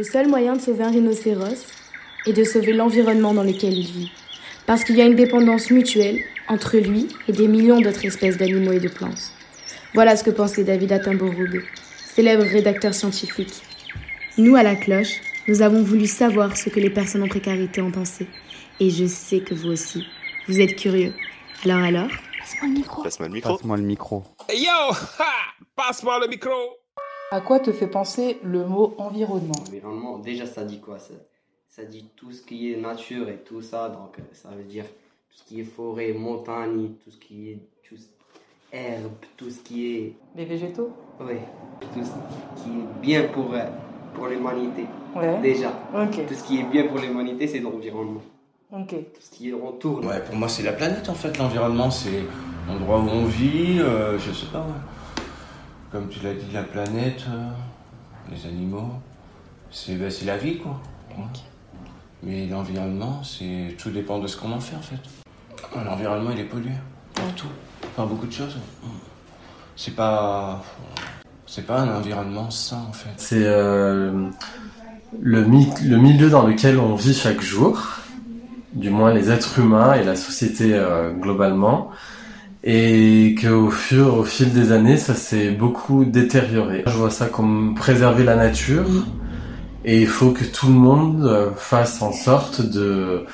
Le seul moyen de sauver un rhinocéros est de sauver l'environnement dans lequel il vit. Parce qu'il y a une dépendance mutuelle entre lui et des millions d'autres espèces d'animaux et de plantes. Voilà ce que pensait David Attenborough, célèbre rédacteur scientifique. Nous, à la cloche, nous avons voulu savoir ce que les personnes en précarité en pensaient. Et je sais que vous aussi. Vous êtes curieux. Alors alors? Passe-moi le micro. Passe-moi le micro. Passe-moi le micro. Yo ha Passe-moi le micro À quoi te fait penser le mot environnement? Environnement, déjà ça dit quoi? Ça, ça dit tout ce qui est nature et tout ça, donc euh, ça veut dire tout ce qui est forêt, montagne, tout ce qui est tout ce- herbe, tout ce qui est. Les végétaux? Oui, tout ce qui est bien pour, euh, pour l'humanité. Ouais. Déjà, Ok, tout ce qui est bien pour l'humanité, c'est l'environnement. ok. Tout ce qui entoure. Ouais, pour moi, c'est la planète en fait. L'environnement, c'est l'endroit où on vit. euh, je sais pas. ouais. Comme tu l'as dit, la planète, euh, les animaux, c'est ben, c'est la vie quoi. Ouais. Mais l'environnement, c'est tout dépend de ce qu'on en fait en fait. L'environnement, il est pollué partout, par beaucoup de choses. C'est pas, c'est pas un environnement sain en fait. C'est euh, le, mi- le milieu dans lequel on vit chaque jour, du moins les êtres humains et la société euh, globalement, et qu'au fur, au fil des années, ça s'est beaucoup détérioré. Je vois ça comme préserver la nature, et il faut que tout le monde euh, fasse en sorte de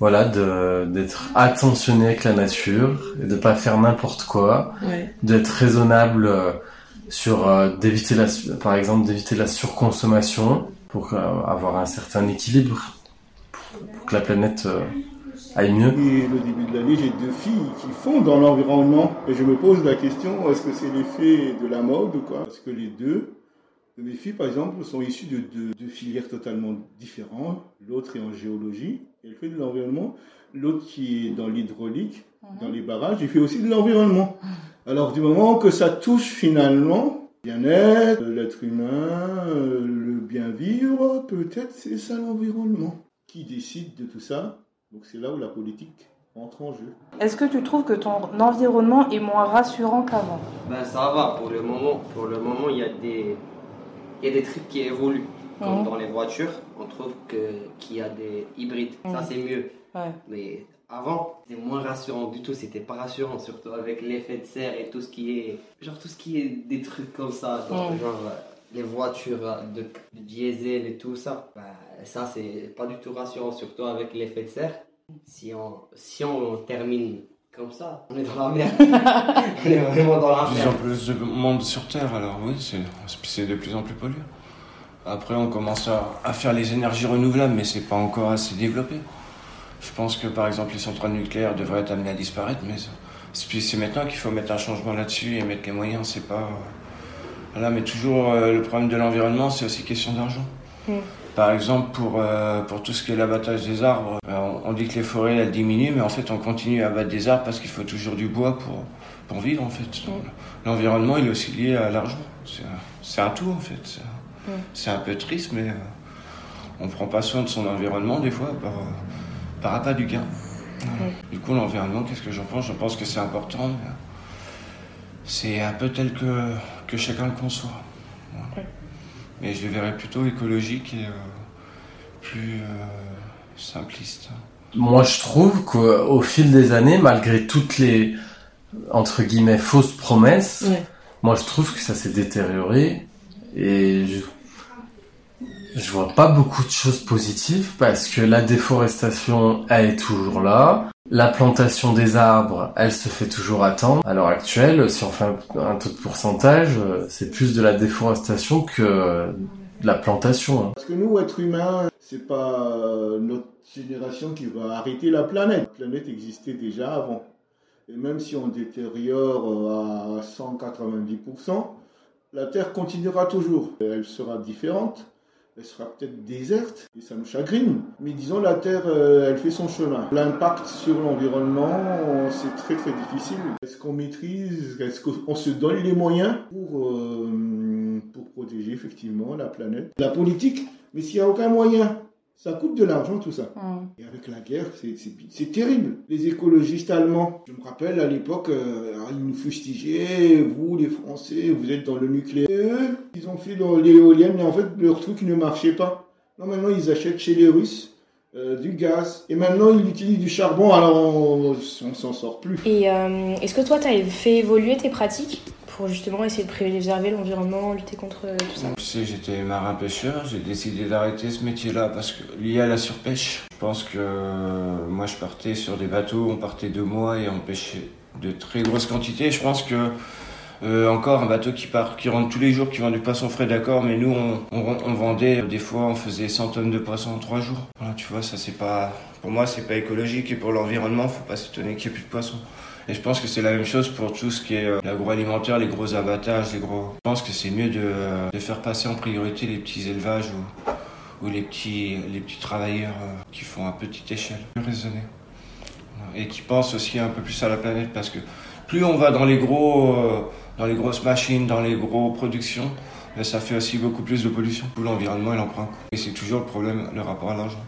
voilà de d'être attentionné avec la nature et de pas faire n'importe quoi Ouais. d'être raisonnable euh, sur euh, d'éviter la par exemple d'éviter la surconsommation pour euh, avoir un certain équilibre pour, pour que la planète euh, aille mieux. Et le début de l'année, j'ai deux filles qui font dans l'environnement. Et je me pose la question, est-ce que c'est l'effet de la mode ou quoi? Parce que les deux, de mes filles par exemple, sont issues de deux, deux filières totalement différentes. L'autre est en géologie, elle fait de l'environnement. L'autre qui est dans l'hydraulique, dans les barrages, il fait aussi de l'environnement. Alors du moment que ça touche finalement bien-être, l'être humain, euh, le bien vivre, peut-être c'est ça l'environnement. Qui décide de tout ça Donc c'est là où la politique entre en jeu. Est-ce que tu trouves que ton environnement est moins rassurant qu'avant? Ben ça va, pour le moment, pour le moment, il y a des, il y a des trucs qui évoluent. Comme Mhm. dans les voitures, on trouve que, qu'il y a des hybrides. Ça, Mhm. c'est mieux. Ouais. Mais avant, c'était moins rassurant du tout. C'était pas rassurant, surtout avec l'effet de serre et tout ce qui est. Genre, tout ce qui est des trucs comme ça. Genre, Mhm. genre, euh, les voitures de, de diesel et tout ça. Ben, ça, c'est pas du tout rassurant, surtout avec l'effet de serre. Si on, si on termine comme ça, on est dans la merde. on est vraiment dans la plus en merde. plus de monde sur Terre, alors oui, c'est de plus en plus pollué. Après, on commence à, à faire les énergies renouvelables, mais c'est pas encore assez développé. Je pense que par exemple, les centrales nucléaires devraient être amenées à disparaître, mais c'est maintenant qu'il faut mettre un changement là-dessus et mettre les moyens. C'est pas voilà, mais toujours euh, le problème de l'environnement, c'est aussi question d'argent. Mm. Par exemple, pour, euh, pour tout ce qui est l'abattage des arbres, euh, on, on dit que les forêts elles diminuent, mais en fait on continue à abattre des arbres parce qu'il faut toujours du bois pour, pour vivre en fait. L'environnement il est aussi lié à l'argent. C'est un- tout en fait. C'est un- Mm. Un peu triste, mais euh, on prend pas soin de son environnement des fois par, par appât du gain. Du coup, l'environnement, qu'est-ce que j'en pense? Je pense que c'est important, mais c'est un peu tel que, que chacun le conçoit. Mais je le verrais plutôt écologique et euh, plus euh, simpliste. Moi, je trouve qu'au fil des années, malgré toutes les entre guillemets fausses promesses, Ouais. moi je trouve que ça s'est détérioré et je je vois pas beaucoup de choses positives parce que la déforestation elle est toujours là, la plantation des arbres elle se fait toujours attendre. À l'heure actuelle, si on fait un, taux de pourcentage, euh, c'est plus de la déforestation que euh, de la plantation. hein. Parce que nous, êtres humains, c'est pas euh, notre génération qui va arrêter la planète. La planète existait déjà avant. Et même si on détériore à 190%, la Terre continuera toujours. Elle sera différente. Elle sera peut-être déserte et ça nous chagrine. Mais disons, la Terre, euh, elle fait son chemin. L'impact sur l'environnement, c'est très très difficile. Est-ce qu'on maîtrise? Est-ce qu'on se donne les moyens pour, euh, pour protéger effectivement la planète? La politique, mais s'il n'y a aucun moyen, ça coûte de l'argent tout ça. Et avec la guerre, c'est- terrible. Les écologistes allemands, je me rappelle à l'époque, euh, ils nous fustigeaient, vous les Français, vous êtes dans le nucléaire. Et eux, ils ont fait dans l'éolienne, mais en fait, leur truc ne marchait pas. Non, maintenant, ils achètent chez les Russes euh, du gaz. Et maintenant, ils utilisent du charbon, alors on, on s'en sort plus. Et euh, est-ce que toi, tu as fait évoluer tes pratiques? Pour justement essayer de préserver l'environnement, lutter contre euh, tout ça sais, j'étais marin-pêcheur, j'ai décidé d'arrêter ce métier-là parce que lié à la surpêche. Je pense que euh, moi, je partais sur des bateaux, on partait deux mois et on pêchait de très grosses quantités. Je pense que euh, encore un bateau qui part, qui rentre tous les jours, qui vend du poisson frais, d'accord, mais nous on, vendait des fois, on faisait 100 tonnes de poisson en 3 jours. Voilà, tu vois, ça c'est pas, pour moi c'est pas écologique et pour l'environnement, faut pas s'étonner qu'il n'y ait plus de poisson. Et je pense que c'est la même chose pour tout ce qui est euh, l'agroalimentaire, les gros abattages, les gros. Je pense que c'est mieux de, de, faire passer en priorité les petits élevages ou, les petits, les petits travailleurs euh, qui font à petite échelle, plus raisonné. Et qui pensent aussi un peu plus à la planète parce que plus on va dans les gros, euh, dans les grosses machines, dans les gros productions, ben ça fait aussi beaucoup plus de pollution. Tout l'environnement il en prend. Et c'est toujours le problème, le rapport à l'argent.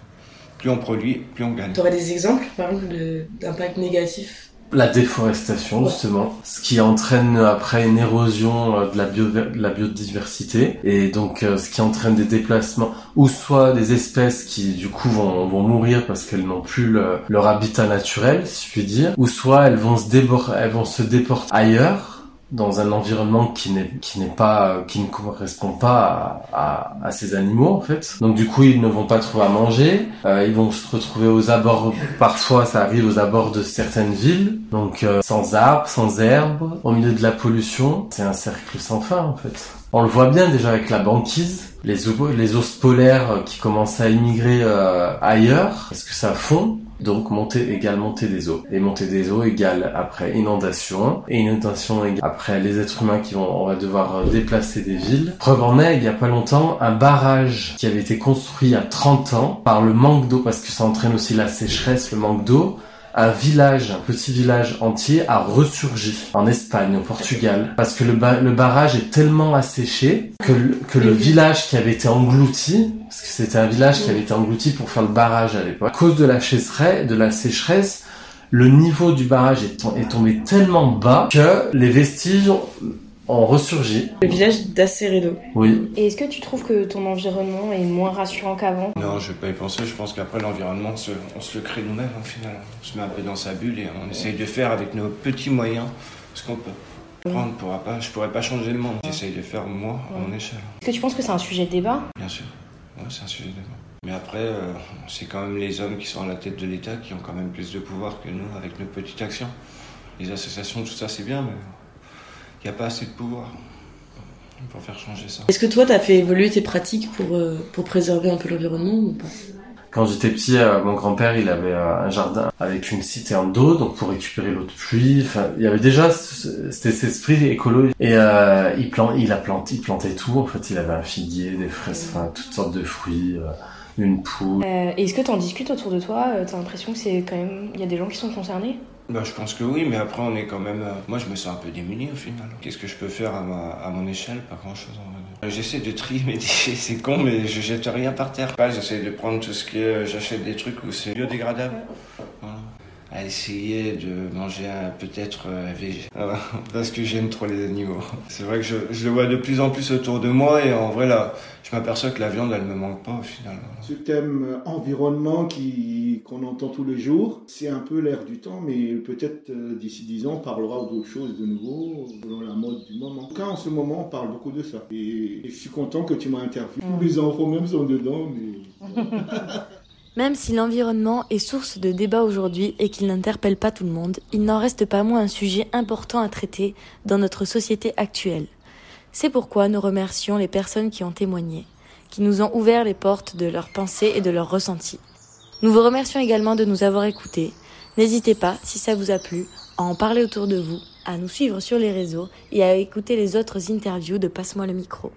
Plus on produit, plus on gagne. Tu aurais des exemples, par exemple, d'impact négatif la déforestation, justement, ce qui entraîne après une érosion euh, de la, bio, de la biodiversité. Et donc euh, ce qui entraîne des déplacements ou soit des espèces qui du coup vont, vont mourir parce qu'elles n'ont plus le, leur habitat naturel, si je puis dire, ou soit elles vont se, débor elles vont se déporter ailleurs dans un environnement qui n'est qui n'est pas qui ne correspond pas à, à, à, ces animaux en fait. Donc du coup ils ne vont pas trouver à manger. Euh, ils vont se retrouver aux abords parfois ça arrive aux abords de certaines villes. Donc euh, sans arbres sans herbes au milieu de la pollution. C'est un cercle sans fin en fait. On le voit bien déjà avec la banquise. Les, les ours polaires qui commencent à immigrer euh, ailleurs parce que ça fond donc montée égale montée des eaux. Et montée des eaux égale après inondation. Et inondation égale après les êtres humains qui vont on va devoir déplacer des villes. Preuve en est, il y a pas longtemps, un barrage qui avait été construit il y a 30 ans par le manque d'eau, parce que ça entraîne aussi la sécheresse, le manque d'eau, un village, un petit village entier a ressurgi en Espagne, au Portugal, parce que le, ba le barrage est tellement asséché que, le, village qui avait été englouti, parce que c'était un village qui avait été englouti pour faire le barrage à l'époque, à cause de la de la sécheresse, le niveau du barrage est tombé tellement bas que les vestiges ont ressurgi. Le village d'Aceredo. Oui. Et est-ce que tu trouves que ton environnement est moins rassurant qu'avant? Non, je vais pas y penser. Je pense qu'après l'environnement, on se, on se le crée nous-mêmes au final. On se met un peu dans sa bulle et on essaye de faire avec nos petits moyens ce qu'on peut. Prendre pourra pas, je pourrais pas changer le monde. J'essaye de faire moi à mon échelle. Est-ce que tu penses que c'est un sujet de débat? Bien sûr. Ouais, c'est un sujet de débat. Mais après, euh, c'est quand même les hommes qui sont à la tête de l'État qui ont quand même plus de pouvoir que nous avec nos petites actions. Les associations, tout ça, c'est bien, mais n'y a pas assez de pouvoir pour faire changer ça. Est-ce que toi, tu as fait évoluer tes pratiques pour, euh, pour préserver un peu l'environnement ou pas? Quand j'étais petit, euh, mon grand-père, il avait euh, un jardin avec une citerne d'eau, donc pour récupérer l'eau de pluie. Enfin, il y avait déjà c'était cet esprit écolo. Et euh, il, plant, il a planté, il plantait tout. En fait, il avait un figuier, des fraises, enfin toutes sortes de fruits, euh, une poule. Euh, Est-ce que tu en discutes autour de toi T'as l'impression que c'est quand même, il y a des gens qui sont concernés? Bah, je pense que oui, mais après on est quand même. Moi, je me sens un peu démuni au final. Qu'est-ce que je peux faire à, ma... à mon échelle? Pas grand-chose. J'essaie de trier mes déchets, c'est con, mais je jette rien par terre. J'essaie de prendre tout ce qui est. J'achète des trucs où c'est biodégradable. Voilà. À essayer de manger peut-être euh, végé. Parce que j'aime trop les animaux. C'est vrai que je, je, le vois de plus en plus autour de moi et en vrai, là, je m'aperçois que la viande, elle me manque pas au final. Ce thème environnement qui, qu'on entend tous les jours, c'est un peu l'air du temps, mais peut-être euh, d'ici 10 ans, on parlera d'autres choses de nouveau, selon la mode du moment. En tout cas, en ce moment, on parle beaucoup de ça. Et, et je suis content que tu m'as interviewé. Tous les enfants même sont dedans, mais... Même si l'environnement est source de débat aujourd'hui et qu'il n'interpelle pas tout le monde, il n'en reste pas moins un sujet important à traiter dans notre société actuelle. C'est pourquoi nous remercions les personnes qui ont témoigné, qui nous ont ouvert les portes de leurs pensées et de leurs ressentis. Nous vous remercions également de nous avoir écoutés. N'hésitez pas, si ça vous a plu, à en parler autour de vous, à nous suivre sur les réseaux et à écouter les autres interviews de Passe-moi le micro.